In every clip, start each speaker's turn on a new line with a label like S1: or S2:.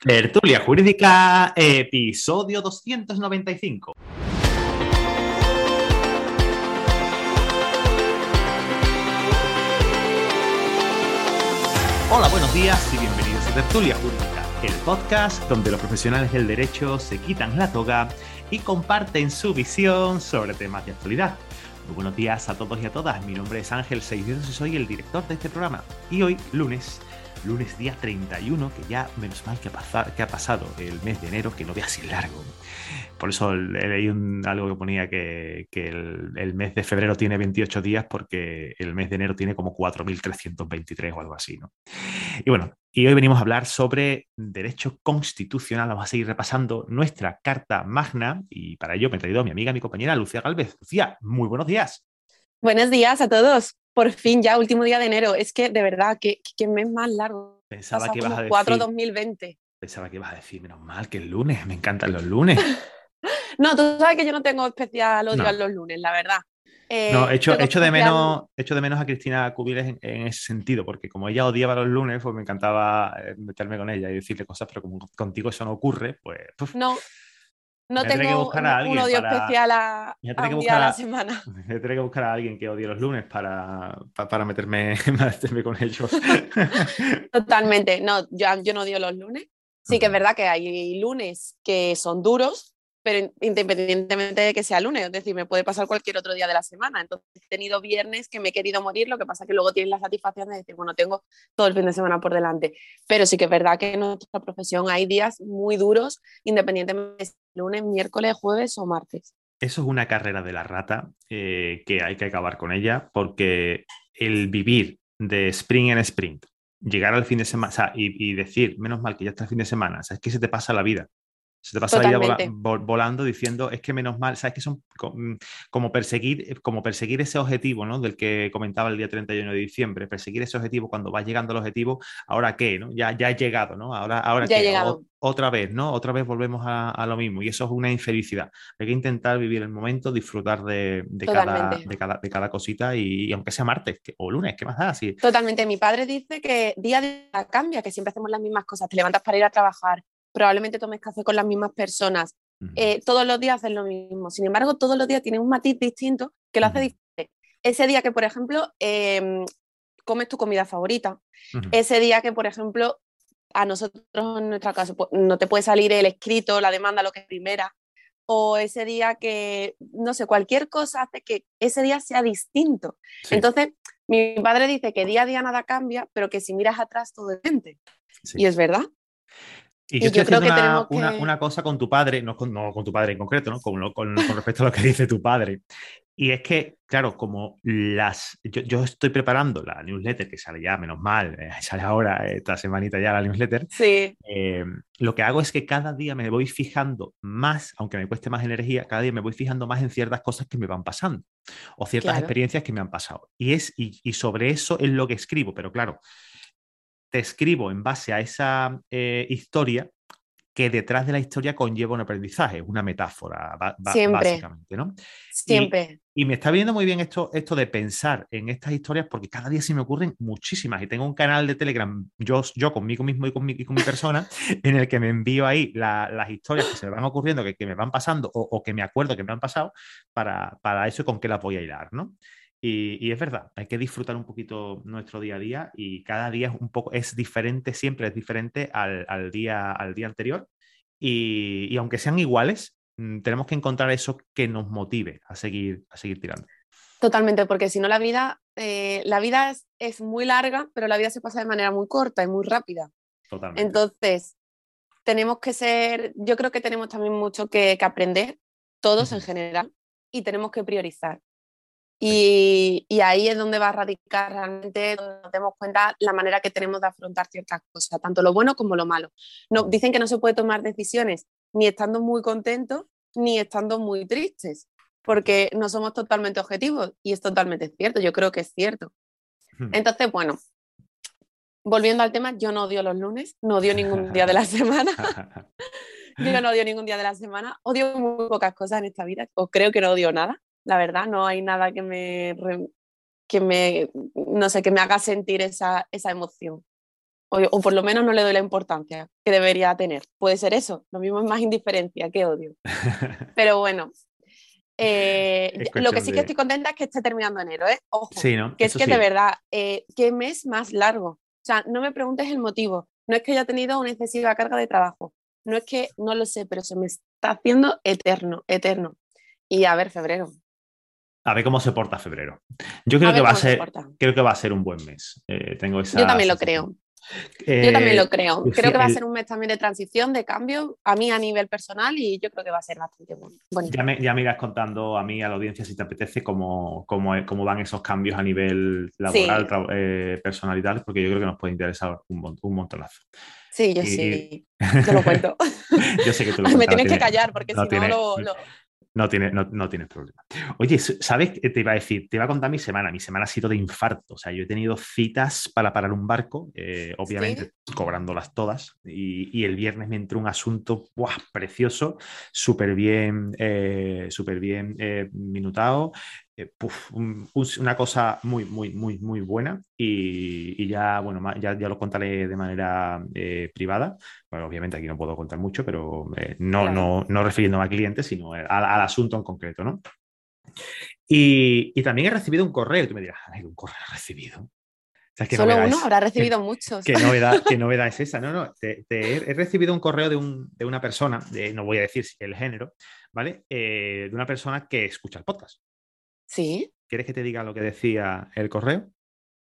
S1: Tertulia Jurídica, episodio 295. Hola, buenos días y bienvenidos a Tertulia Jurídica, el podcast donde los profesionales del derecho se quitan la toga y comparten su visión sobre temas de actualidad. Muy buenos días a todos y a todas. Mi nombre es Ángel Seisdedos y soy el director de este programa. Y hoy, lunes, lunes día 31, que ya menos mal que ha, pasado el mes de enero, que no vea así largo. Por eso leí algo que ponía que, el, mes de febrero tiene 28 días porque el mes de enero tiene como 4.323 o algo así. ¿no? Y bueno, y hoy venimos a hablar sobre derecho constitucional. Vamos a seguir repasando nuestra carta magna y para ello me he traído a mi amiga, mi compañera Lucía Galvez. Lucía, muy buenos días.
S2: Buenos días a todos por fin, ya último día de enero. Es que de verdad, que, que mes más largo.
S1: Pensaba que ibas a decir.
S2: 4 2020.
S1: Pensaba que ibas a decir, menos mal que el lunes, me encantan los lunes.
S2: no, tú sabes que yo no tengo especial odio a los lunes, la verdad.
S1: no, he hecho, de menos, hecho de menos a Cristina Cubiles en, ese sentido, porque como ella odiaba los lunes, pues me encantaba eh, meterme con ella y decirle cosas, pero como contigo eso no ocurre, pues.
S2: No, no tengo un, odio especial a, un día a la semana.
S1: Voy a que buscar a alguien que odie los lunes para, para, meterme, con ellos.
S2: Totalmente. No, yo, yo no odio los lunes. Sí que es verdad que hay lunes que son duros, pero independientemente de que sea lunes, es decir, me puede pasar cualquier otro día de la semana. Entonces, he tenido viernes que me he querido morir, lo que pasa es que luego tienes la satisfacción de decir, bueno, tengo todo el fin de semana por delante. Pero sí que es verdad que en nuestra profesión hay días muy duros, independientemente lunes, miércoles, jueves o martes.
S1: Eso es una carrera de la rata eh, que hay que acabar con ella, porque el vivir de spring en sprint, llegar al fin de semana y, y, decir, menos mal que ya está el fin de semana, o es que se te pasa la vida. Se te pasa la vida volando diciendo, es que menos mal, sabes que son mm, como perseguir, como perseguir ese objetivo, ¿no? Del que comentaba el día 31 de diciembre, perseguir ese objetivo cuando vas llegando al objetivo, ¿ahora qué? ¿no? Ya, ya he llegado, ¿no? Ahora, ahora
S2: ya llegado.
S1: otra vez, ¿no? Otra vez volvemos a, lo mismo y eso es una infelicidad. Hay que intentar vivir el momento, disfrutar de, cada, de, cada, cosita y, aunque sea martes o lunes, ¿qué más da? Sí.
S2: Totalmente. Mi padre dice que día a día cambia, que siempre hacemos las mismas cosas. Te levantas para ir a trabajar, probablemente tomes café con las mismas personas, eh, todos los días haces lo mismo. Sin embargo, todos los días tienen un matiz distinto que lo hace diferente. Ese día que, por ejemplo, em, comes tu comida favorita, ese día que, por ejemplo, a nosotros en nuestra casa pues, no te puede salir el escrito, la demanda, lo que es primera, o ese día que, no sé, cualquier cosa hace que ese día sea distinto. Entonces, mi padre dice que día a día nada cambia, pero que si miras atrás todo es Y es verdad.
S1: Y yo, estoy haciendo una, cosa con tu padre, no con, no con tu padre en concreto, ¿no? Con, con, respecto a lo que dice tu padre. Y es que, claro, como las. Yo, estoy preparando la newsletter, que sale ya, menos mal, eh, sale ahora, esta semanita ya la newsletter.
S2: Sí.
S1: Eh, lo que hago es que cada día me voy fijando más, aunque me cueste más energía, cada día me voy fijando más en ciertas cosas que me van pasando o ciertas experiencias que me han pasado. Y, es, y, y sobre eso es lo que escribo, pero claro, te escribo en base a esa eh, historia que detrás de la historia conlleva un aprendizaje, una metáfora, básicamente, ¿no?
S2: Siempre.
S1: Y, me está viendo muy bien esto, esto de pensar en estas historias porque cada día se me ocurren muchísimas y tengo un canal de Telegram, yo, yo conmigo mismo y con mi, con mi persona, en el que me envío ahí las historias que se me van ocurriendo, que, me van pasando o, que me acuerdo que me han pasado para, para eso con qué las voy a hilar, ¿no? Y, es verdad, hay que disfrutar un poquito nuestro día a día y cada día es un poco, es diferente, siempre es diferente al, día, al día anterior. Y, aunque sean iguales, mm, tenemos que encontrar eso que nos motive a seguir, a seguir tirando.
S2: Totalmente, porque si no la vida, eh, la vida es, muy larga, pero la vida se pasa de manera muy corta y muy rápida.
S1: Totalmente.
S2: Entonces, tenemos que ser, yo creo que tenemos también mucho que, aprender, todos en general, y tenemos que priorizar. Y, ahí es donde va a radicar realmente, donde nos demos cuenta la manera que tenemos de afrontar ciertas cosas, tanto lo bueno como lo malo. No, dicen que no se puede tomar decisiones ni estando muy contentos ni estando muy tristes, porque no somos totalmente objetivos y es totalmente cierto, yo creo que es cierto. Hmm. Entonces, bueno, volviendo al tema, yo no odio los lunes, no odio ningún día de la semana. yo no odio ningún día de la semana, odio muy pocas cosas en esta vida, o creo que no odio nada la verdad, no hay nada que me, que me, no sé, que me haga sentir esa, esa emoción. O, por lo menos no le doy la importancia que debería tener. Puede ser eso, lo mismo es más indiferencia que odio. Pero bueno, eh, lo que sí que estoy contenta es que esté terminando enero, ¿eh? Ojo, que es que de verdad, eh, ¿qué mes más largo? O sea, no me preguntes el motivo. No es que haya tenido una excesiva carga de trabajo. No es que, no lo sé, pero se me está haciendo eterno, eterno. Y a ver, febrero.
S1: A ver cómo se porta febrero. Yo creo, que va, a ser, creo que va a ser un buen mes. Eh, tengo esa
S2: Yo también lo creo. yo también lo creo. Creo que va a ser un mes también de transición, de cambio, a mí a nivel personal y yo creo que va a ser bastante bueno.
S1: Ya me, ya irás contando a mí, a la audiencia, si te apetece, cómo, cómo, cómo van esos cambios a nivel laboral, eh, personal y tal, porque yo creo que nos puede interesar un, un montonazo.
S2: Sí, yo sí. Te lo cuento.
S1: yo sé que tú lo
S2: Me tienes que callar porque si no lo
S1: no, tiene, no, tienes problema. Oye, ¿sabes qué te iba a decir? Te iba a contar mi semana. Mi semana ha sido de infarto. O sea, yo he tenido citas para parar un barco, eh, obviamente cobrándolas todas. Y, el viernes me entró un asunto precioso, súper bien, eh, súper bien eh, minutado. Eh, una cosa muy, muy, muy, muy buena y, ya, bueno, ya, ya, lo contaré de manera eh, privada. Bueno, obviamente aquí no puedo contar mucho, pero eh, no, no, no refiriéndome a clientes, sino al, asunto en concreto, ¿no? Y, también he recibido un correo, tú me dirás, un correo recibido.
S2: Solo uno, habrá recibido muchos.
S1: ¿qué novedad, ¿Qué novedad es esa? No, no, he, recibido un correo de, un, de una persona, no voy a decir el género, ¿vale? de una persona que escucha el podcast.
S2: Sí.
S1: ¿Quieres que te diga lo que decía el correo?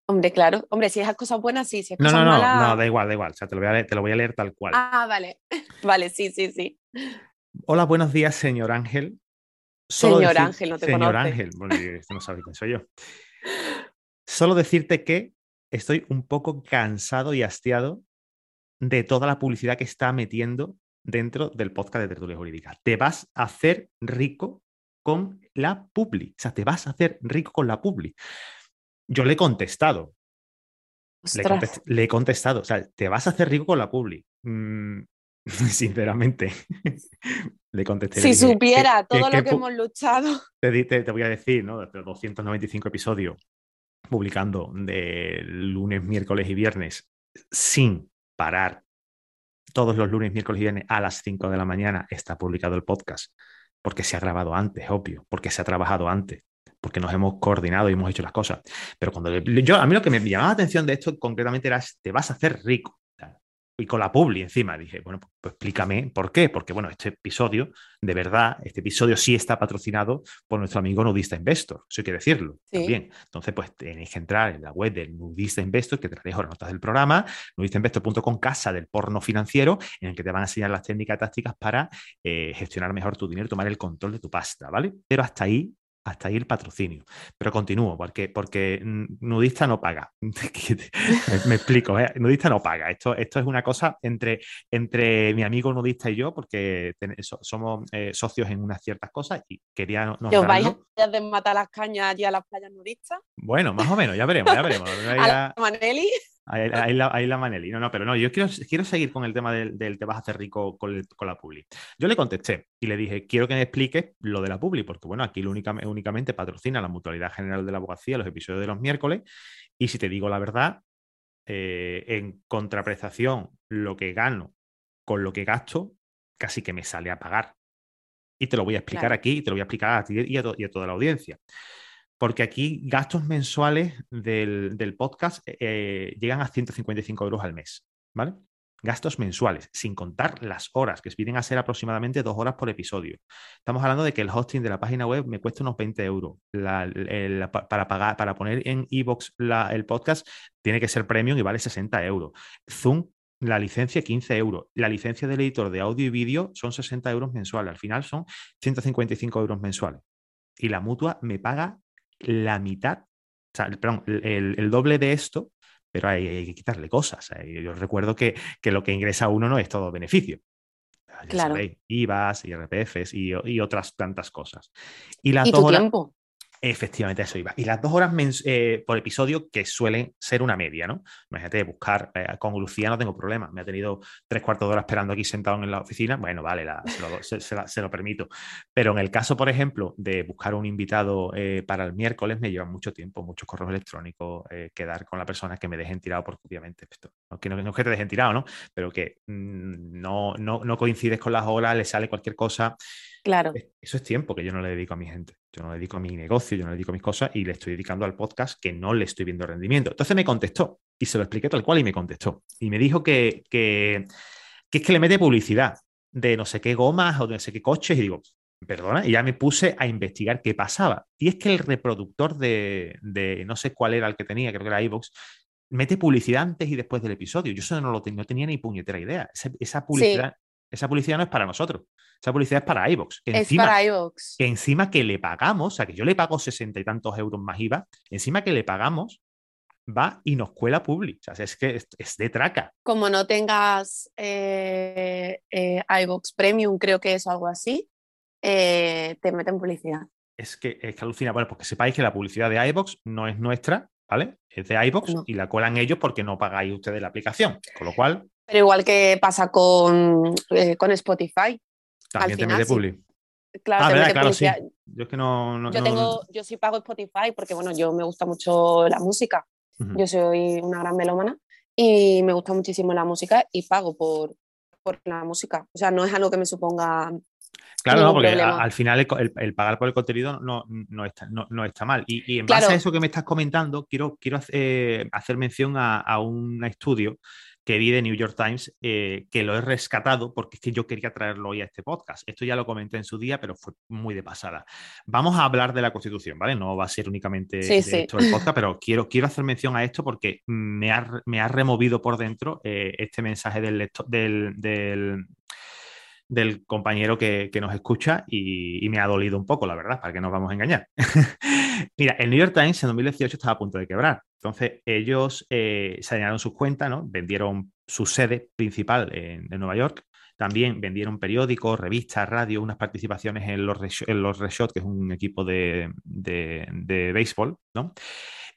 S2: Hombre, claro. Hombre, si es cosas buenas, sí. Si es
S1: no,
S2: no,
S1: no, no, da igual, da igual. O sea, te lo, voy a leer, te lo voy a leer tal cual.
S2: Ah, vale. Vale, sí, sí, sí.
S1: Hola, buenos días, señor Ángel.
S2: señor Ángel, no te
S1: Señor Ángel, bueno, este no sabe quién soy yo. Solo decirte que estoy un poco cansado y hastiado de toda la publicidad que está metiendo dentro del podcast de Tertulia Jurídica. Te vas a hacer rico con la publi. O sea, te vas a hacer rico con la publi. Yo le he contestado. Le, he contestado. O sea, te vas a hacer rico con la publi. Mm, sinceramente, le contesté.
S2: Si supiera todo lo que hemos luchado.
S1: Te, voy a decir, ¿no? De 295 episodios publicando de lunes, miércoles y viernes sin parar. Todos los lunes, miércoles y viernes a las 5 de la mañana está publicado el podcast porque se ha grabado antes, obvio, porque se ha trabajado antes, porque nos hemos coordinado y hemos hecho las cosas. Pero cuando yo, a mí lo que me llamaba la atención de esto concretamente era, te vas a hacer rico y con la publi encima. Dije, bueno, pues, pues, explícame por qué. Porque, bueno, este episodio, de verdad, este episodio sí está patrocinado por nuestro amigo Nudista Investor. Eso hay que decirlo también. Entonces, pues tenéis que entrar en la web del Nudista Investor, que te dejo las notas del programa, nudistainvestor.com, casa del porno financiero, en el que te van a enseñar las técnicas tácticas para eh, gestionar mejor tu dinero, tomar el control de tu pasta, ¿vale? Pero hasta ahí hasta ahí el patrocinio. Pero continúo, porque, porque nudista no paga. me, explico, ¿eh? nudista no paga. Esto, esto es una cosa entre, entre mi amigo nudista y yo, porque somos eh, socios en unas ciertas cosas y quería...
S2: ¿Que os vais a desmatar las cañas allí a las playas nudistas?
S1: Bueno, más o menos, ya veremos, ya veremos.
S2: ¿A Maneli?
S1: Ahí, la, ahí, la, Maneli. No, no, pero no, yo quiero, quiero seguir con el tema del, te vas a hacer rico con, la publi. Yo le contesté y le dije, quiero que me expliques lo de la publi, porque bueno, aquí lo únicamente patrocina la Mutualidad General de la Abogacía los episodios de los miércoles. Y si te digo la verdad, eh, en contraprestación, lo que gano con lo que gasto, casi que me sale a pagar. Y te lo voy a explicar aquí y te lo voy a explicar a ti y a toda la audiencia porque aquí gastos mensuales del, podcast eh, llegan a 155 euros al mes, ¿vale? Gastos mensuales, sin contar las horas, que vienen a ser aproximadamente dos horas por episodio. Estamos hablando de que el hosting de la página web me cuesta unos 20 euros. para, pagar, para poner en iBox el podcast tiene que ser premium y vale 60 euros. Zoom la licencia 15 euros. La licencia del editor de audio y vídeo son 60 euros mensuales. Al final son 155 euros mensuales. Y la mutua me paga la mitad, o sea, perdón, el, doble de esto, pero hay, que quitarle cosas. Yo recuerdo que, que, lo que ingresa uno no es todo beneficio.
S2: claro.
S1: IVAs, IRPFs y, y, otras tantas cosas. Y, las
S2: ¿Y tu tiempo?
S1: Efectivamente, eso iba. Y las dos horas eh, por episodio que suelen ser una media, ¿no? Imagínate, buscar eh, con Lucía no tengo problema. Me ha tenido tres cuartos de hora esperando aquí sentado en la oficina. Bueno, vale, se, lo, permito. Pero en el caso, por ejemplo, de buscar un invitado eh, para el miércoles, me lleva mucho tiempo, muchos correos electrónicos, quedar con la persona que me dejen tirado, porque obviamente, esto, no, que no, que te dejen tirado, ¿no? Pero que mm, no, no, no coincides con las horas, le sale cualquier cosa.
S2: Claro.
S1: Eso es tiempo que yo no le dedico a mi gente. Yo no le dedico a mi negocio, yo no le dedico a mis cosas y le estoy dedicando al podcast que no le estoy viendo rendimiento. Entonces me contestó y se lo expliqué tal cual y me contestó. Y me dijo que, que, es que le mete publicidad de no sé qué gomas o de no sé qué coches y digo, perdona, y ya me puse a investigar qué pasaba. Y es que el reproductor de, de no sé cuál era el que tenía, creo que era iVoox, mete publicidad antes y después del episodio. Yo eso no lo no tenía ni puñetera idea. Esa, publicidad, esa publicidad no es para nosotros. Esa publicidad es para iVoox.
S2: Es encima, para iVoox.
S1: Que encima que le pagamos, o sea, que yo le pago sesenta y tantos euros más IVA, encima que le pagamos, va y nos cuela public. O sea, es que es, de traca.
S2: Como no tengas eh, eh, Premium, creo que es algo así, eh, te meten publicidad.
S1: Es que, es que alucina. Bueno, porque sepáis que la publicidad de iVoox no es nuestra, ¿vale? Es de iVoox y la cuelan ellos porque no pagáis ustedes la aplicación. Con lo cual.
S2: Pero igual que pasa con, con Spotify.
S1: También te mete publi.
S2: Claro, ah, claro, sí.
S1: Yo es que no,
S2: yo tengo, yo sí pago Spotify porque bueno, yo me gusta mucho la música. Yo soy una gran melómana y me gusta muchísimo la música y pago por, por la música. O sea, no es algo que me suponga
S1: Claro, no, porque al final el, pagar por el contenido no, no, está, no, está, mal. Y, en base a eso que me estás comentando, quiero, quiero hacer, hacer mención a, a, un estudio que vi de New York Times, eh, que lo he rescatado porque es que yo quería traerlo hoy a este podcast. Esto ya lo comenté en su día, pero fue muy de pasada. Vamos a hablar de la Constitución, ¿vale? No va a ser únicamente esto el podcast, pero quiero, quiero hacer mención a esto porque me ha, me ha removido por dentro eh, este mensaje del, del, del compañero que, nos escucha y, me ha dolido un poco, la verdad, para que nos vamos a engañar. Mira, el New York Times en 2018 estaba a punto de quebrar. Entonces, ellos eh, se sus cuentas, ¿no? vendieron su sede principal en, Nueva York. También vendieron periódicos, revistas, radio, unas participaciones en los, en los Reshot, que es un equipo de, de, béisbol, ¿no?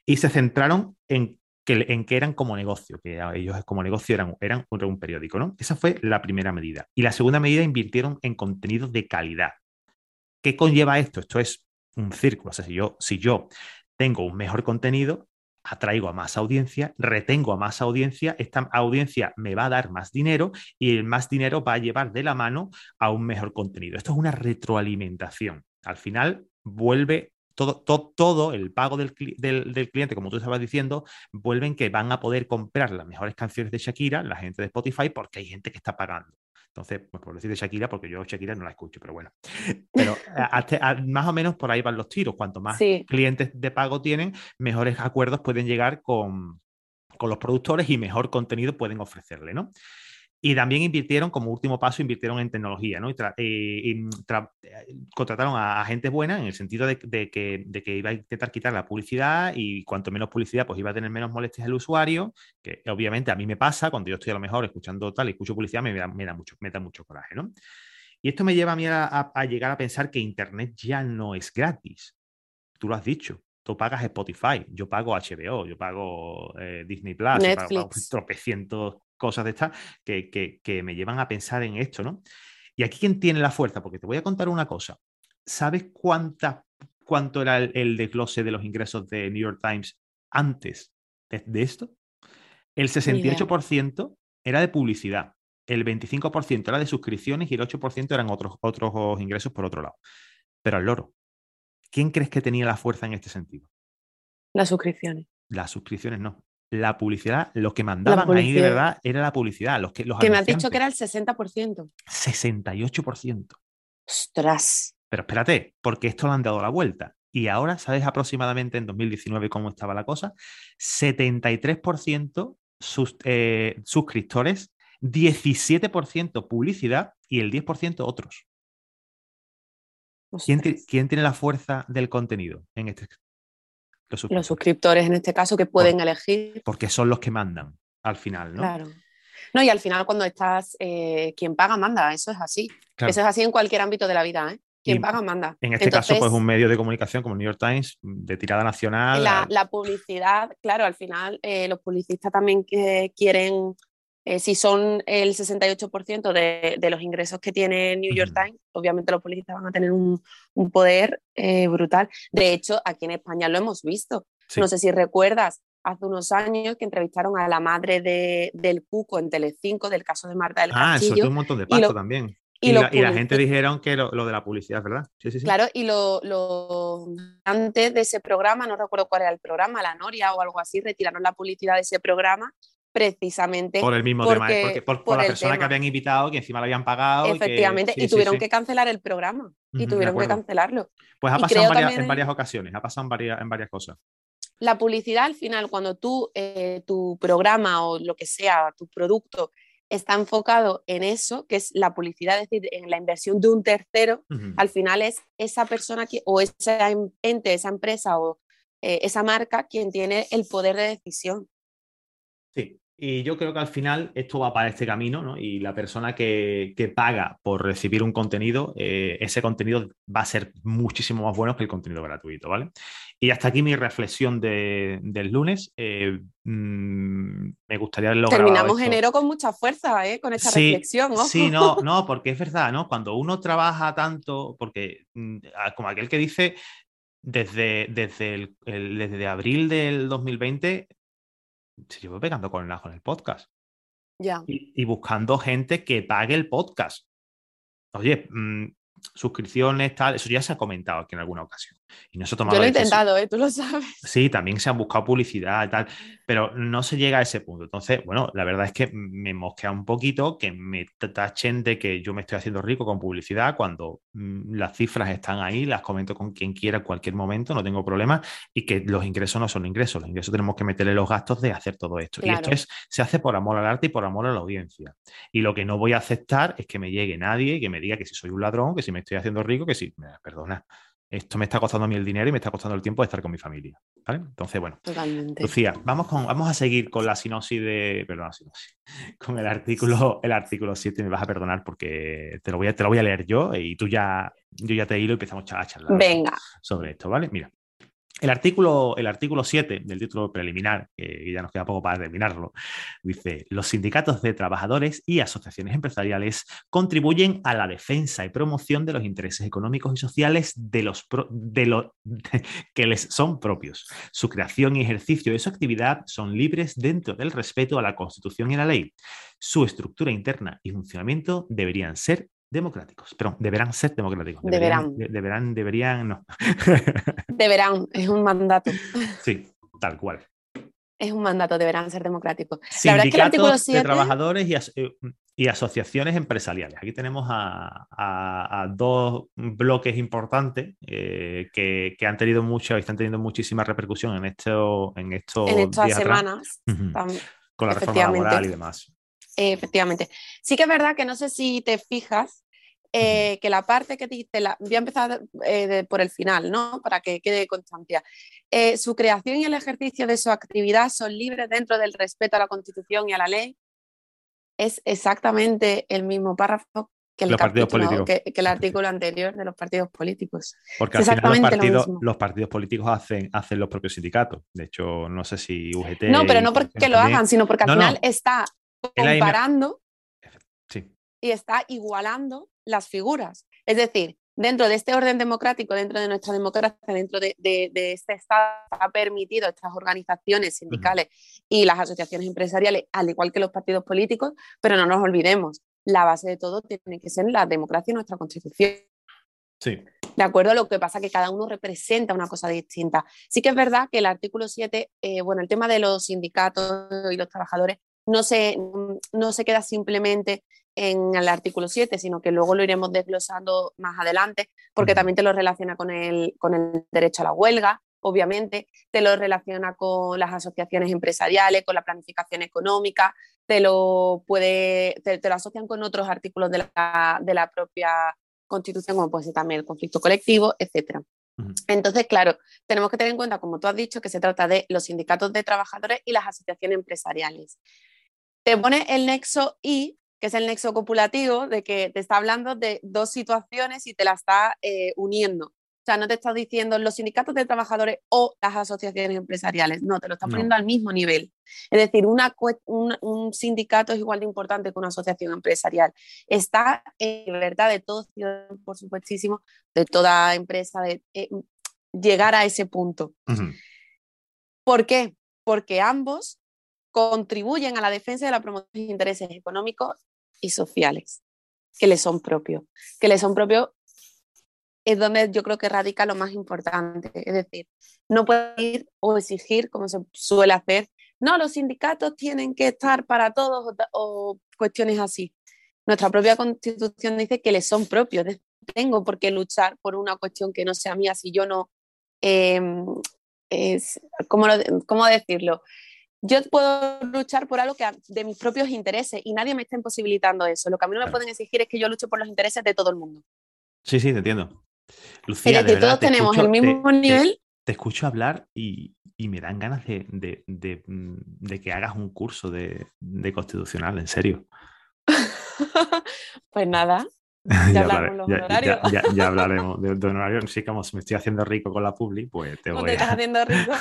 S1: Y se centraron en que, en que eran como negocio, que ellos como negocio eran, eran un periódico, ¿no? Esa fue la primera medida. Y la segunda medida invirtieron en contenidos de calidad. ¿Qué conlleva esto? Esto es un círculo. O sea, si yo, si yo tengo un mejor contenido, atraigo a más audiencia, retengo a más audiencia, esta audiencia me va a dar más dinero y el más dinero va a llevar de la mano a un mejor contenido. Esto es una retroalimentación. Al final vuelve todo, todo, todo el pago del, del, cliente, como tú estabas diciendo, vuelven que van a poder comprar las mejores canciones de Shakira, la gente de Spotify, porque hay gente que está pagando. Entonces, pues por decir de Shakira, porque yo Shakira no la escucho, pero bueno. Pero más o menos por ahí van los tiros. Cuanto más clientes de pago tienen, mejores acuerdos pueden llegar con, con los productores y mejor contenido pueden ofrecerle, ¿no? Y también invirtieron, como último paso, invirtieron en tecnología, ¿no? Y, eh, contrataron a, gente buena en el sentido de, que, de, que, iba a intentar quitar la publicidad y cuanto menos publicidad, pues iba a tener menos molestias el usuario, que obviamente a mí me pasa, cuando yo estoy a lo mejor escuchando tal y escucho publicidad, me, da, me da mucho, me da mucho coraje, ¿no? Y esto me lleva a mí a, llegar a pensar que Internet ya no es gratis. Tú lo has dicho tú pagas Spotify, yo pago HBO, yo pago eh, Disney Plus,
S2: Netflix.
S1: yo pago tropecientos cosas de estas que, me llevan a pensar en esto, ¿no? Y aquí quién tiene la fuerza, porque te voy a contar una cosa. ¿Sabes cuánta, cuánto era el, desglose de los ingresos de New York Times antes de, esto? El 68% era de publicidad, el 25% era de suscripciones y el 8% eran otros, otros ingresos por otro lado. Pero al loro, ¿quién crees que tenía la fuerza en este sentido?
S2: Las suscripciones.
S1: Las suscripciones no la publicidad, lo que mandaban ahí de verdad era la publicidad. Los que, los
S2: que me has dicho que era el 60%.
S1: 68%.
S2: Ostras.
S1: Pero espérate, porque esto lo han dado la vuelta. Y ahora, ¿sabes aproximadamente en 2019 cómo estaba la cosa? 73% sus, eh, suscriptores, 17% publicidad y el 10% otros. ¿Quién, ¿Quién, tiene la fuerza del contenido en este,
S2: Los suscriptores. en este caso que pueden elegir.
S1: Porque son los que mandan al final, ¿no?
S2: Claro. No, y al final cuando estás, eh, quien paga manda, eso es así. Eso es así en cualquier ámbito de la vida, ¿eh? Quien paga manda.
S1: En este caso, pues un medio de comunicación como el New York Times, de tirada nacional.
S2: La, publicidad, claro, al final eh, los publicistas también que quieren, eh, si son el 68% de, de, los ingresos que tiene New York Times, obviamente los publicistas van a tener un, un poder brutal. De hecho, aquí en España lo hemos visto. No sé si recuerdas, hace unos años que entrevistaron a la madre de, del Cuco en Telecinco, del caso de Marta del
S1: ah, Castillo. Ah, eso un montón de pasto también. Y, la, gente dijeron que lo, de la publicidad, ¿verdad?
S2: Sí, sí, sí. Claro, y lo, antes de ese programa, no recuerdo cuál era el programa, La Noria o algo así, retiraron la publicidad de ese programa precisamente
S1: por el mismo tema, porque, por, la persona que habían invitado, que encima lo habían pagado.
S2: Efectivamente, y, tuvieron que cancelar el programa, y tuvieron que cancelarlo.
S1: Pues ha pasado en varias, ocasiones, ha pasado en varias, en varias cosas
S2: la publicidad al final, cuando tú, eh, tu programa o lo que sea, tu producto está enfocado en eso, que es la publicidad, es decir, en la inversión de un tercero, al final es esa persona que, o ese ente, esa empresa o eh, esa marca quien tiene el poder de decisión.
S1: Sí, y yo creo que al final esto va para este camino, ¿no? Y la persona que, paga por recibir un contenido, eh, ese contenido va a ser muchísimo más bueno que el contenido gratuito, ¿vale? Y hasta aquí mi reflexión del lunes. Eh, mm, me gustaría
S2: lograr. Terminamos enero con mucha fuerza, ¿eh? Con esta reflexión, ¿no?
S1: Sí, no, no, porque es verdad, ¿no? Cuando uno trabaja tanto, porque mm, como aquel que dice, desde, desde, el, desde abril del 2020 se llevó pegando con el ajo en el podcast.
S2: Ya.
S1: Y, buscando gente que pague el podcast. Oye, mm, suscripciones, tal, eso ya se ha comentado aquí en alguna ocasión. Y
S2: Yo lo he intentado, ¿eh? tú lo sabes.
S1: Sí, también se han buscado publicidad y tal, pero no se llega a ese punto. Entonces, bueno, la verdad es que me mosquea un poquito que me tachen de que yo me estoy haciendo rico con publicidad cuando mm, las cifras están ahí, las comento con quien quiera en cualquier momento, no tengo problema, y que los ingresos no son ingresos, los ingresos tenemos que meterle los gastos de hacer todo esto. Y esto es, se hace por amor al arte y por amor a la audiencia. Y lo que no voy a aceptar es que me llegue nadie y que me diga que si soy un ladrón, que si me estoy haciendo rico, que si, perdona, esto me está costando a mí el dinero y me está costando el tiempo de estar con mi familia. ¿vale? Entonces, bueno. Lucía, vamos, con, vamos a seguir con la sinopsis de. Perdón, la sinopsis. Con el artículo, el artículo 7, me vas a perdonar porque te lo voy a, te lo voy a leer yo y tú ya, yo ya te hilo y empezamos a charlar
S2: Venga.
S1: sobre esto, ¿vale? Mira. El artículo, el artículo 7 del título preliminar, que ya nos queda poco para terminarlo, dice, los sindicatos de trabajadores y asociaciones empresariales contribuyen a la defensa y promoción de los intereses económicos y sociales de los de que les son propios. Su creación y ejercicio de su actividad son libres dentro del respeto a la Constitución y la ley. Su estructura interna y funcionamiento deberían ser democráticos, pero deberán ser democráticos.
S2: Deberán.
S1: Deberán, deberían, no.
S2: deberán, es un mandato.
S1: Sí, tal cual.
S2: Es un mandato, deberán ser democráticos.
S1: Sindicatos de trabajadores eh, y, asociaciones empresariales. Aquí tenemos a, dos bloques importantes eh, que, han tenido mucha, están teniendo muchísima repercusión en, esto, en, estos,
S2: en estas semanas.
S1: Con la reforma laboral y demás.
S2: Efectivamente. Sí que es verdad que no sé si te fijas eh, que la parte que dice, la, voy a empezar eh, por el final, ¿no? Para que quede constancia. Eh, su creación y el ejercicio de su actividad son libres dentro del respeto a la Constitución y a la ley. Es exactamente el mismo párrafo que el, que, el artículo anterior de los partidos políticos.
S1: Porque al final los partidos, los partidos políticos hacen, hacen los propios sindicatos. De hecho, no sé si UGT.
S2: No, pero no porque lo hagan, sino porque al final está comparando y está igualando las figuras. Es decir, dentro de este orden democrático, dentro de nuestra democracia, dentro de, este Estado, ha permitido estas organizaciones sindicales y las asociaciones empresariales, al igual que los partidos políticos, pero no nos olvidemos, la base de todo tiene que ser la democracia y nuestra constitución.
S1: Sí.
S2: De acuerdo, lo que pasa es que cada uno representa una cosa distinta. Sí que es verdad que el artículo 7, eh, bueno, el tema de los sindicatos y los trabajadores no se, no se queda simplemente en el artículo 7, sino que luego lo iremos desglosando más adelante, porque también te lo relaciona con el, con el derecho a la huelga, obviamente, te lo relaciona con las asociaciones empresariales, con la planificación económica, te lo, puede, te, lo asocian con otros artículos de la, de la propia Constitución, como puede ser también el conflicto colectivo, etc. Entonces, claro, tenemos que tener en cuenta, como tú has dicho, que se trata de los sindicatos de trabajadores y las asociaciones empresariales. Te pone el nexo I, que es el nexo copulativo, de que te está hablando de dos situaciones y te la está eh, uniendo. O sea, no te está diciendo los sindicatos de trabajadores o las asociaciones empresariales, no, te lo está poniendo al mismo nivel. Es decir, un, sindicato es igual de importante que una asociación empresarial. Está en libertad de todos, por supuestísimo, de toda empresa, de eh, llegar a ese punto. ¿Por qué? Porque ambos contribuyen a la defensa de la promoción de intereses económicos y sociales que les son propios, que les son propios es donde yo creo que radica lo más importante. Es decir, no puede ir o exigir, como se suele hacer, no, los sindicatos tienen que estar para todos o, cuestiones así. Nuestra propia constitución dice que les son propios. Tengo por qué luchar por una cuestión que no sea mía si yo no... Em, es, ¿cómo, ¿Cómo decirlo? Yo puedo luchar por algo que de mis propios intereses y nadie me está imposibilitando eso. Lo que a mí no me pueden exigir es que yo luche por los intereses de todo el mundo.
S1: Sí, sí, te entiendo. Lucía,
S2: de todos tenemos el mismo nivel.
S1: Te, escucho hablar y, me dan ganas de, que hagas un curso de, constitucional, en serio.
S2: pues nada,
S1: ya, hablaremos ya, hablaremos de, honorario. Sí, como me estoy haciendo rico con la publi, pues te voy
S2: te estás haciendo rico?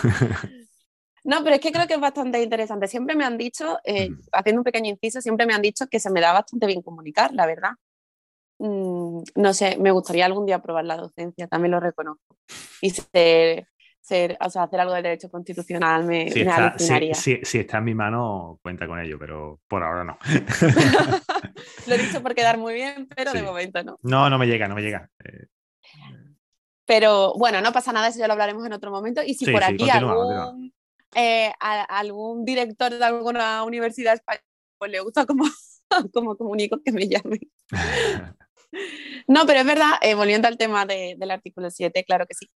S2: No, pero es que creo que es bastante interesante. Siempre me han dicho, eh, mm. haciendo un pequeño inciso, siempre me han dicho que se me da bastante bien comunicar, la verdad. Mm, no sé, me gustaría algún día probar la docencia, también lo reconozco. Y ser, ser o sea, hacer algo de derecho constitucional me,
S1: si
S2: me
S1: está, si, si, está en mi mano, cuenta con ello, pero por ahora no.
S2: lo he dicho por quedar muy bien, pero de momento no.
S1: No, no me llega, no me llega. Eh,
S2: pero bueno, no pasa nada, eso ya lo hablaremos en otro momento. Y si por aquí algún, eh, algún director de alguna universidad española pues le gusta como, como comunico que me llame. No, pero es verdad, eh, volviendo al tema del artículo 7, claro que sí,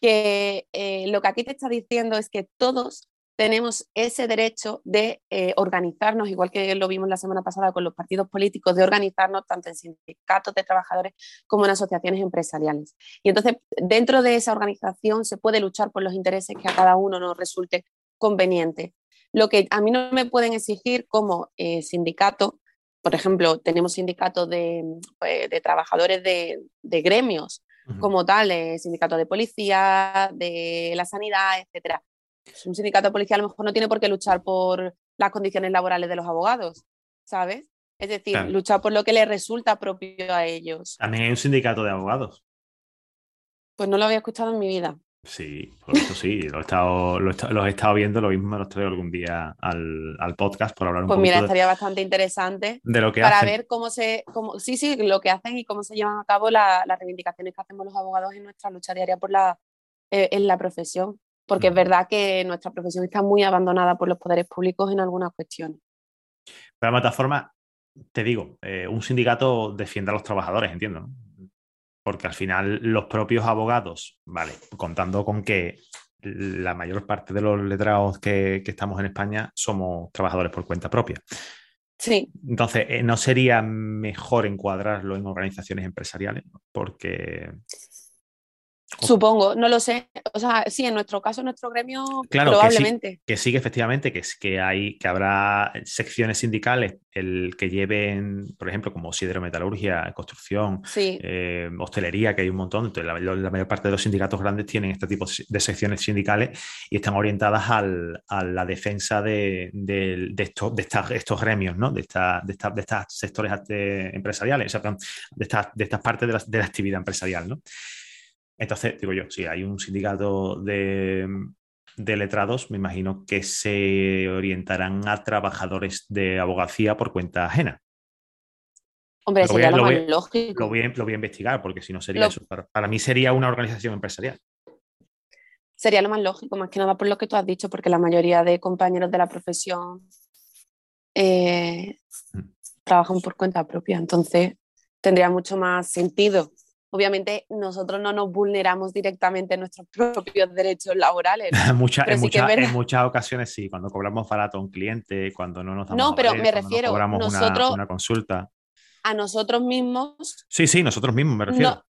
S2: que eh, lo que aquí te está diciendo es que todos tenemos ese derecho de eh, organizarnos, igual que lo vimos la semana pasada con los partidos políticos, de organizarnos tanto en sindicatos de trabajadores como en asociaciones empresariales. Y entonces, dentro de esa organización se puede luchar por los intereses que a cada uno nos resulte conveniente. Lo que a mí no me pueden exigir como sindicato por ejemplo, tenemos sindicatos de, pues, trabajadores de, gremios, como tal, el sindicato de policía, de la sanidad, etc. Un sindicato de policía a lo mejor no tiene por qué luchar por las condiciones laborales de los abogados, ¿sabes? Es decir, luchar por lo que les resulta propio a ellos.
S1: También hay un sindicato de abogados.
S2: Pues no lo había escuchado en mi vida.
S1: Sí, por eso sí, lo he estado, lo he estado, viendo, lo mismo me los traigo algún día al, podcast por hablar un poco.
S2: Pues mira, estaría bastante interesante
S1: de lo que
S2: para ver cómo se, cómo, sí, sí, lo que hacen y cómo se llevan a cabo las reivindicaciones que hacemos los abogados en nuestra lucha diaria por la, eh, en la profesión, porque es verdad que nuestra profesión está muy abandonada por los poderes públicos en algunas cuestiones.
S1: Pero de todas formas, te digo, eh, un sindicato defiende a los trabajadores, entiendo, ¿no? Porque al final los propios abogados, vale, contando con que la mayor parte de los letrados que, estamos en España somos trabajadores por cuenta propia.
S2: Sí.
S1: Entonces, eh, ¿no sería mejor encuadrarlo en organizaciones empresariales? Porque
S2: Supongo, no lo sé. O sea, sí, en nuestro caso, en nuestro gremio, probablemente.
S1: Que sí, que, efectivamente, que, es, que, hay, que habrá secciones sindicales el que lleven, por ejemplo, como siderometalurgia, construcción, eh, hostelería, que hay un montón. Entonces, la, mayor parte de los sindicatos grandes tienen este tipo de secciones sindicales y están orientadas a la defensa de, estos, de estos gremios, ¿no? de, esta, de, de estas sectores empresariales, o sea, de, estas, de estas partes de la, de la actividad empresarial. ¿no? Entonces, digo yo, si hay un sindicato de, letrados, me imagino que se orientarán a trabajadores de abogacía por cuenta ajena.
S2: Hombre, sería lo, más lógico.
S1: Lo voy, a investigar, porque si no sería eso. Para, mí sería una organización empresarial.
S2: Sería lo más lógico, más que nada por lo que tú has dicho, porque la mayoría de compañeros de la profesión eh, mm. trabajan por cuenta propia. Entonces, tendría mucho más sentido obviamente nosotros no nos vulneramos directamente nuestros propios derechos laborales.
S1: en, muchas ocasiones sí, cuando cobramos barato a un cliente, cuando no nos damos
S2: No, pero me refiero,
S1: nosotros, una, consulta.
S2: A nosotros mismos.
S1: Sí, sí, nosotros mismos me refiero.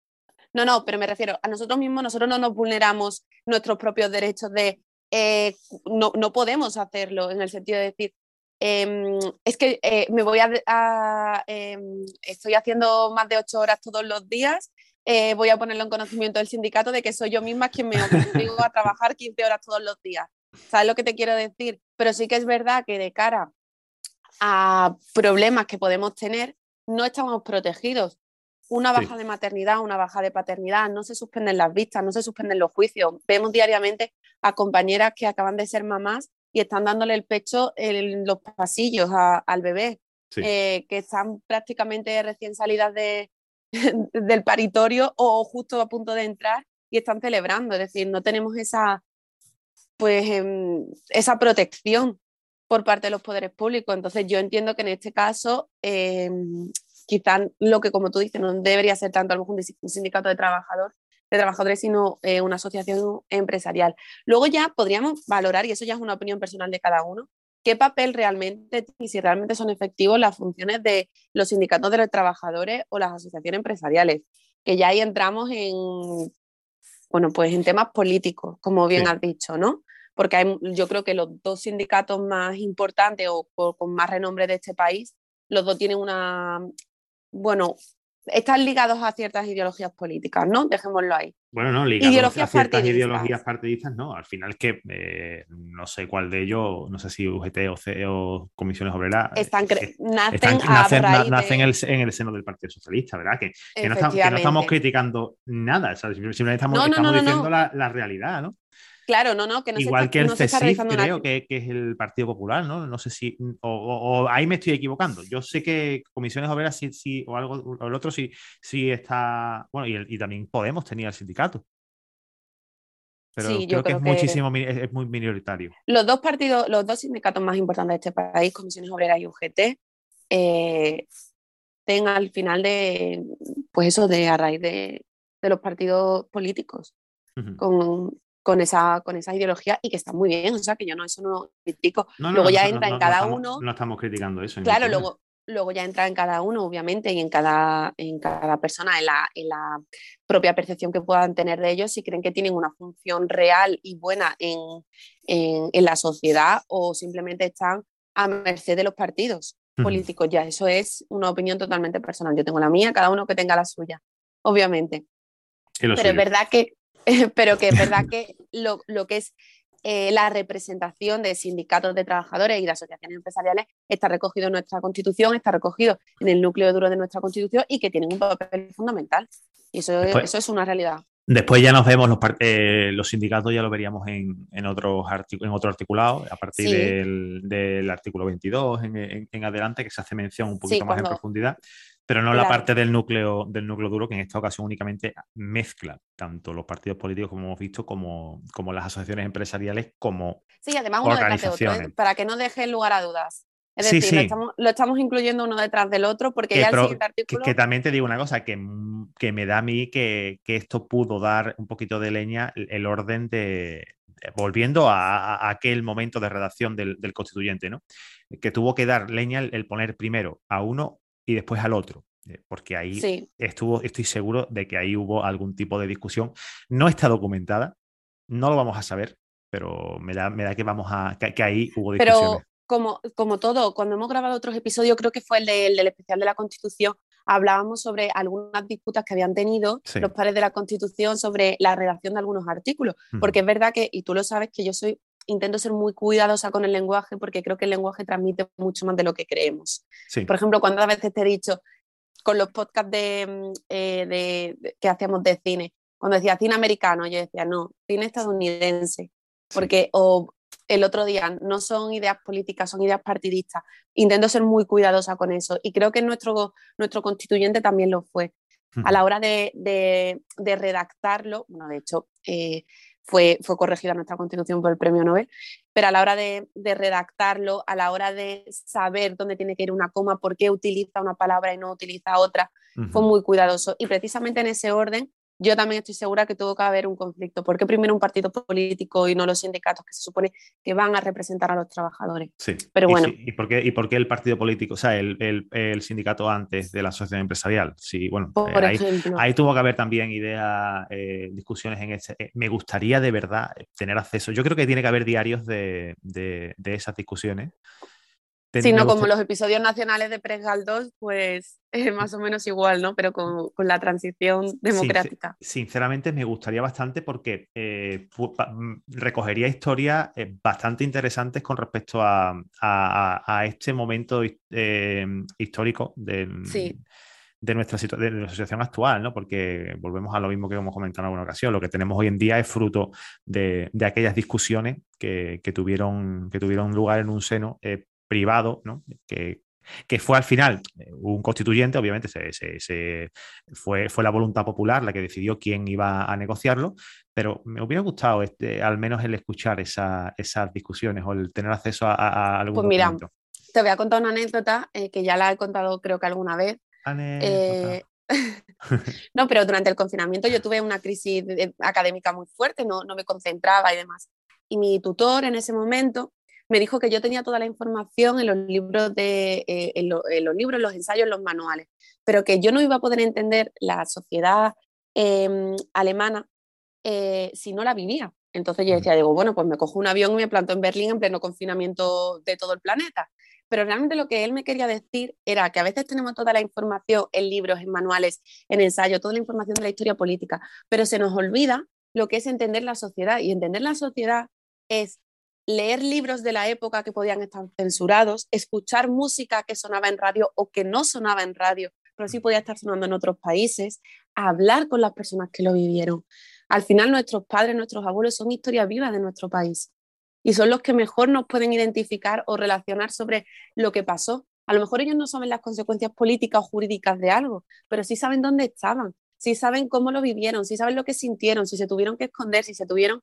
S2: No, no, pero me refiero a nosotros mismos, nosotros no nos vulneramos nuestros propios derechos de, eh, no, no, podemos hacerlo en el sentido de decir, em, es que eh, me voy a, em, estoy haciendo más de ocho horas todos los días, eh, voy a ponerlo en conocimiento del sindicato de que soy yo misma quien me obligo a trabajar 15 horas todos los días. ¿Sabes lo que te quiero decir? Pero sí que es verdad que de cara a problemas que podemos tener, no estamos protegidos. Una baja de maternidad, una baja de paternidad, no se suspenden las vistas, no se suspenden los juicios. Vemos diariamente a compañeras que acaban de ser mamás y están dándole el pecho en los pasillos al bebé, eh, que están prácticamente recién salidas de, del paritorio o justo a punto de entrar y están celebrando. Es decir, no tenemos esa, pues, em, esa protección por parte de los poderes públicos. Entonces yo entiendo que en este caso em, quizás lo que, como tú dices, no debería ser tanto a sindicato de, trabajador, de trabajadores, sino eh, una asociación empresarial. Luego ya podríamos valorar, y eso ya es una opinión personal de cada uno, qué papel realmente y si realmente son efectivos las funciones de los sindicatos de los trabajadores o las asociaciones empresariales, que ya ahí entramos en, bueno, pues en temas políticos, como bien has dicho, ¿no? Porque yo creo que los dos sindicatos más importantes o con más renombre de este país, los dos tienen una, bueno, están ligados a ciertas ideologías políticas, ¿no? Dejémoslo ahí.
S1: Bueno, no, ligados a ciertas ideologías partidistas, no. Al final que eh, no sé cuál de ellos, no sé si UGT o, C, o Comisiones Obreras,
S2: están
S1: eh,
S2: nacen,
S1: nacen, en, el, seno del Partido Socialista, ¿verdad? Que, no, estamos, criticando nada, simplemente estamos, diciendo la, la realidad, ¿no?
S2: Claro, no, no, que no
S1: Igual que el CSIC, creo que, es el Partido Popular, ¿no? No sé si. O, ahí me estoy equivocando. Yo sé que Comisiones Obreras sí, sí o algo, o el otro sí, sí está. Bueno, y, también Podemos tenía el sindicato. Pero creo, que es muchísimo, es, muy minoritario.
S2: Los dos partidos, los dos sindicatos más importantes de este país, Comisiones Obreras y UGT, eh, tengan al final de, pues eso, de a raíz de, los partidos políticos, con con esa, con esa ideología y que está muy bien, o sea, que yo no, eso no critico. luego ya entra en cada uno.
S1: No estamos criticando eso.
S2: Claro, luego, luego ya entra en cada uno, obviamente, y en cada, en cada persona, en la, en la propia percepción que puedan tener de ellos, si creen que tienen una función real y buena en, en, la sociedad o simplemente están a merced de los partidos políticos. Ya, eso es una opinión totalmente personal. Yo tengo la mía, cada uno que tenga la suya, obviamente. Pero es verdad que pero que es verdad que lo, que es eh, la representación de sindicatos de trabajadores y de asociaciones empresariales está recogido en nuestra constitución, está recogido en el núcleo duro de nuestra constitución y que tienen un papel fundamental. Y eso, eso es una realidad.
S1: Después ya nos vemos, los, eh, los sindicatos ya lo veríamos en, en, otros en otro articulado, a partir del, artículo 22 en, adelante, que se hace mención un poquito más en profundidad pero no la parte del núcleo, del núcleo duro, que en esta ocasión únicamente mezcla tanto los partidos políticos, como hemos visto, como, como las asociaciones empresariales, como
S2: sí, además uno detrás de otro, ¿eh? para que no deje lugar a dudas. Es decir, Lo, estamos, incluyendo uno detrás del otro porque ya el siguiente artículo...
S1: Que, también te digo una cosa, que, que me da a mí que, que, esto pudo dar un poquito de leña el orden de, volviendo a, aquel momento de redacción del, del, constituyente, ¿no? Que tuvo que dar leña el, poner primero a uno y después al otro. Eh, porque ahí estuvo, estoy seguro de que ahí hubo algún tipo de discusión. No está documentada, no lo vamos a saber, pero me da, me da que vamos a que, ahí hubo discusiones.
S2: Pero como, como todo, cuando hemos grabado otros episodios, creo que fue el, del especial de la Constitución, hablábamos sobre algunas disputas que habían tenido los padres de la Constitución sobre la redacción de algunos artículos. Porque es verdad que, y tú lo sabes, que yo soy intento ser muy cuidadosa con el lenguaje porque creo que el lenguaje transmite mucho más de lo que creemos. Por ejemplo, cuando a veces te he dicho con los podcasts de, eh, que hacíamos de cine, cuando decía cine americano, yo decía, no, cine estadounidense, porque o el otro día no son ideas políticas, son ideas partidistas. Intento ser muy cuidadosa con eso y creo que nuestro, nuestro constituyente también lo fue. A la hora de, de, redactarlo, bueno, de hecho, eh, fue, fue corregida nuestra constitución por el premio Nobel, pero a la hora de, redactarlo, a la hora de saber dónde tiene que ir una coma, por qué utiliza una palabra y no utiliza otra, fue muy cuidadoso. Y precisamente en ese orden yo también estoy segura que tuvo que haber un conflicto. ¿Por qué primero un partido político y no los sindicatos que se supone que van a representar a los trabajadores?
S1: Sí.
S2: Pero bueno.
S1: ¿Y, por, qué, ¿Y por qué el partido político, o sea, el, el, sindicato antes de la asociación empresarial? Sí, bueno,
S2: por eh, ahí,
S1: ahí, tuvo que haber también ideas, eh, discusiones en ese. Eh, me gustaría de verdad tener acceso. Yo creo que tiene que haber diarios de, de, de esas discusiones
S2: si no, como los episodios nacionales de Presgal 2, pues es más o menos igual, ¿no? Pero con, con la transición democrática.
S1: sinceramente me gustaría bastante porque eh, mm, recogería historias eh, bastante interesantes con respecto a, a, este momento eh, histórico de, de, nuestra de nuestra situación actual, ¿no? Porque volvemos a lo mismo que hemos comentado en alguna ocasión. Lo que tenemos hoy en día es fruto de, de aquellas discusiones que, que, tuvieron, que tuvieron lugar en un seno privado, ¿no? que, que fue al final eh, un constituyente, obviamente se, se, fue, fue la voluntad popular la que decidió quién iba a negociarlo, pero me hubiera gustado este, al menos el escuchar esa, esas discusiones o el tener acceso a, a algún
S2: Pues mira, te voy a contar una anécdota eh, que ya la he contado creo que alguna vez. Eh, no, pero durante el confinamiento yo tuve una crisis académica muy fuerte, no, no me concentraba y demás. Y mi tutor en ese momento me dijo que yo tenía toda la información en los libros, de, eh, en, los libros, los ensayos, los manuales, pero que yo no iba a poder entender la sociedad em, alemana eh, si no la vivía. Entonces yo decía, digo, bueno, pues me cojo un avión y me planto en Berlín en pleno confinamiento de todo el planeta. Pero realmente lo que él me quería decir era que a veces tenemos toda la información en libros, en manuales, en ensayos, toda la información de la historia política, pero se nos olvida lo que es entender la sociedad. Y entender la sociedad es leer libros de la época que podían estar censurados, escuchar música que sonaba en radio o que no sonaba en radio, pero sí podía estar sonando en otros países, hablar con las personas que lo vivieron. Al final nuestros padres, nuestros abuelos son historias vivas de nuestro país y son los que mejor nos pueden identificar o relacionar sobre lo que pasó. A lo mejor ellos no saben las consecuencias políticas o jurídicas de algo, pero sí saben dónde estaban, sí saben cómo lo vivieron, sí saben lo que sintieron, si se tuvieron que esconder, si se tuvieron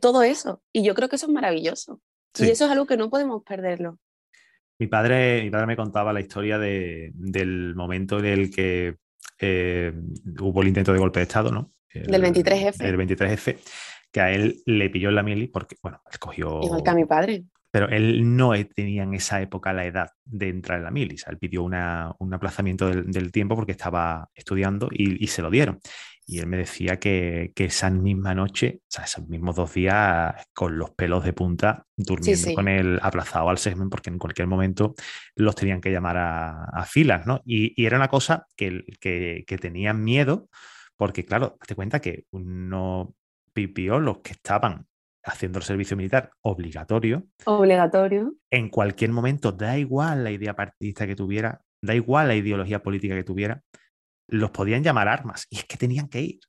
S2: todo eso. Y yo creo que eso es maravilloso. Y eso es algo que no podemos perderlo.
S1: Mi padre, mi padre me contaba la historia de, del momento en el que eh, hubo el intento de golpe de Estado, ¿no?
S2: del 23F.
S1: El 23F, que a él le pilló en la mili porque, bueno, escogió...
S2: Igual que a mi padre.
S1: Pero él no e, tenía en esa época la edad de entrar en la mili. él pidió un aplazamiento del, tiempo porque estaba estudiando y, y, se lo dieron. Y él me decía que, esa misma noche, o sea, esos mismos dos días, con los pelos de punta, durmiendo con él aplazado al segmento, porque en cualquier momento los tenían que llamar a, filas, ¿no? Y, era una cosa que, que, tenían miedo, porque claro, te cuenta que uno pipió los que estaban haciendo el servicio militar obligatorio.
S2: Obligatorio.
S1: En cualquier momento, da igual la idea partidista que tuviera, da igual la ideología política que tuviera, los podían llamar armas y es que tenían que ir.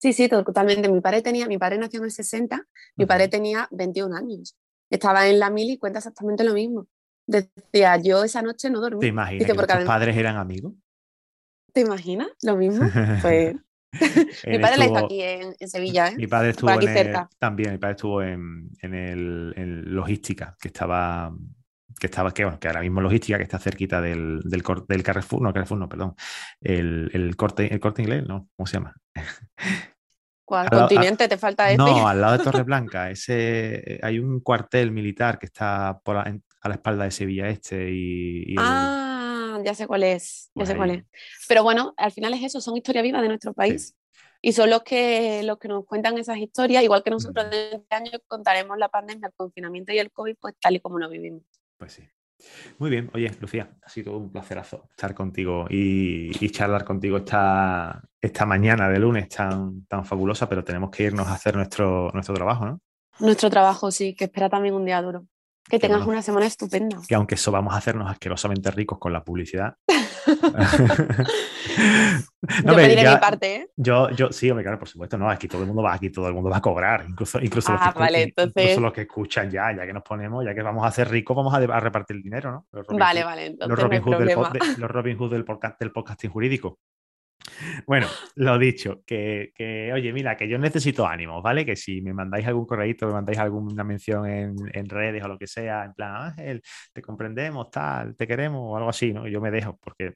S2: Sí, sí, totalmente. Mi padre tenía, mi padre nació en el 60, mi padre tenía 21 años. Estaba en la mil y cuenta exactamente lo mismo. Decía, yo esa noche no dormí.
S1: ¿Te imaginas que tus padres eran amigos?
S2: ¿Te imaginas? Lo mismo. Pues... mi padre la hizo aquí en, Sevilla, ¿eh?
S1: Mi padre estuvo aquí cerca. también, mi padre estuvo en, el, en logística, que estaba que estaba, que, bueno, que ahora mismo logística, que está cerquita del, del, del Carrefour, no, Carrefour, no, perdón, el, el, corte, el corte inglés, ¿no? ¿Cómo se llama?
S2: ¿Cuál continente te falta ese?
S1: No, al lado de Torreblanca, ese, hay un cuartel militar que está por a, la espalda de Sevilla Este y...
S2: ah, ya sé cuál es, ya sé cuál es. Pero bueno, al final es eso, son historias vivas de nuestro país. Y son los que, los que nos cuentan esas historias, igual que nosotros en este año contaremos la pandemia, el confinamiento y el COVID, pues tal y como lo vivimos.
S1: Pues sí. Muy bien, oye, Lucía, ha sido un placerazo estar contigo y, charlar contigo esta, esta mañana de lunes tan, tan fabulosa, pero tenemos que irnos a hacer nuestro, nuestro trabajo, ¿no?
S2: Nuestro trabajo, sí, que espera también un día duro. Que tengas una semana estupenda.
S1: Que aunque eso vamos a hacernos asquerosamente ricos con la publicidad.
S2: no, yo pediré mi parte, ¿eh?
S1: Yo, yo, sí, hombre, claro, por supuesto, no, aquí todo el mundo va, aquí todo el mundo va a cobrar, incluso, incluso,
S2: los,
S1: que,
S2: vale,
S1: entonces... los que escuchan ya, ya que nos ponemos, ya que vamos a hacer ricos, vamos a, repartir el dinero, ¿no?
S2: vale, vale, entonces
S1: los Robin, Hood del, los Robin Hood del, podcast, del podcasting jurídico. Bueno, lo dicho, que, oye, mira, que yo necesito ánimos, ¿vale? Que si me mandáis algún correíto, me mandáis alguna mención en, redes o lo que sea, en plan, Ángel, te comprendemos, tal, te queremos o algo así, ¿no? Yo me dejo, porque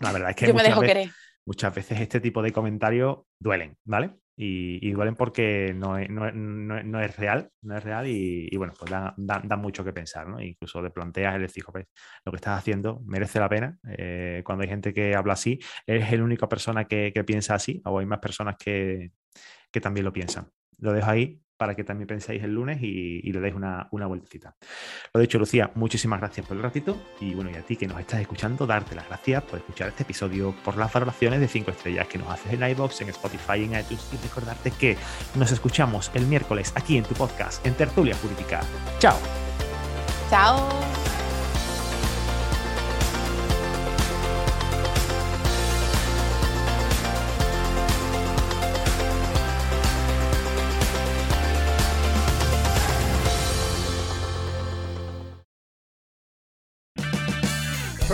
S1: la verdad es que.
S2: Yo me dejo querer.
S1: muchas veces este tipo de comentarios duelen, ¿vale? Y, duelen porque no es, real, no es real y, bueno, pues da, mucho que pensar, ¿no? Incluso te planteas el decir, lo que estás haciendo merece la pena. Eh, cuando hay gente que habla así, ¿eres la única persona que, piensa así o hay más personas que, que también lo piensan? Lo dejo ahí para que también penséis el lunes y, le deis una, una vueltecita. Lo dicho, Lucía, muchísimas gracias por el ratito y bueno, y a ti que nos estás escuchando, darte las gracias por escuchar este episodio, por las valoraciones de 5 estrellas que nos haces en iBox, en Spotify, en iTunes y recordarte que nos escuchamos el miércoles aquí en tu podcast, en Tertulia Jurídica. Chao.
S2: Chao.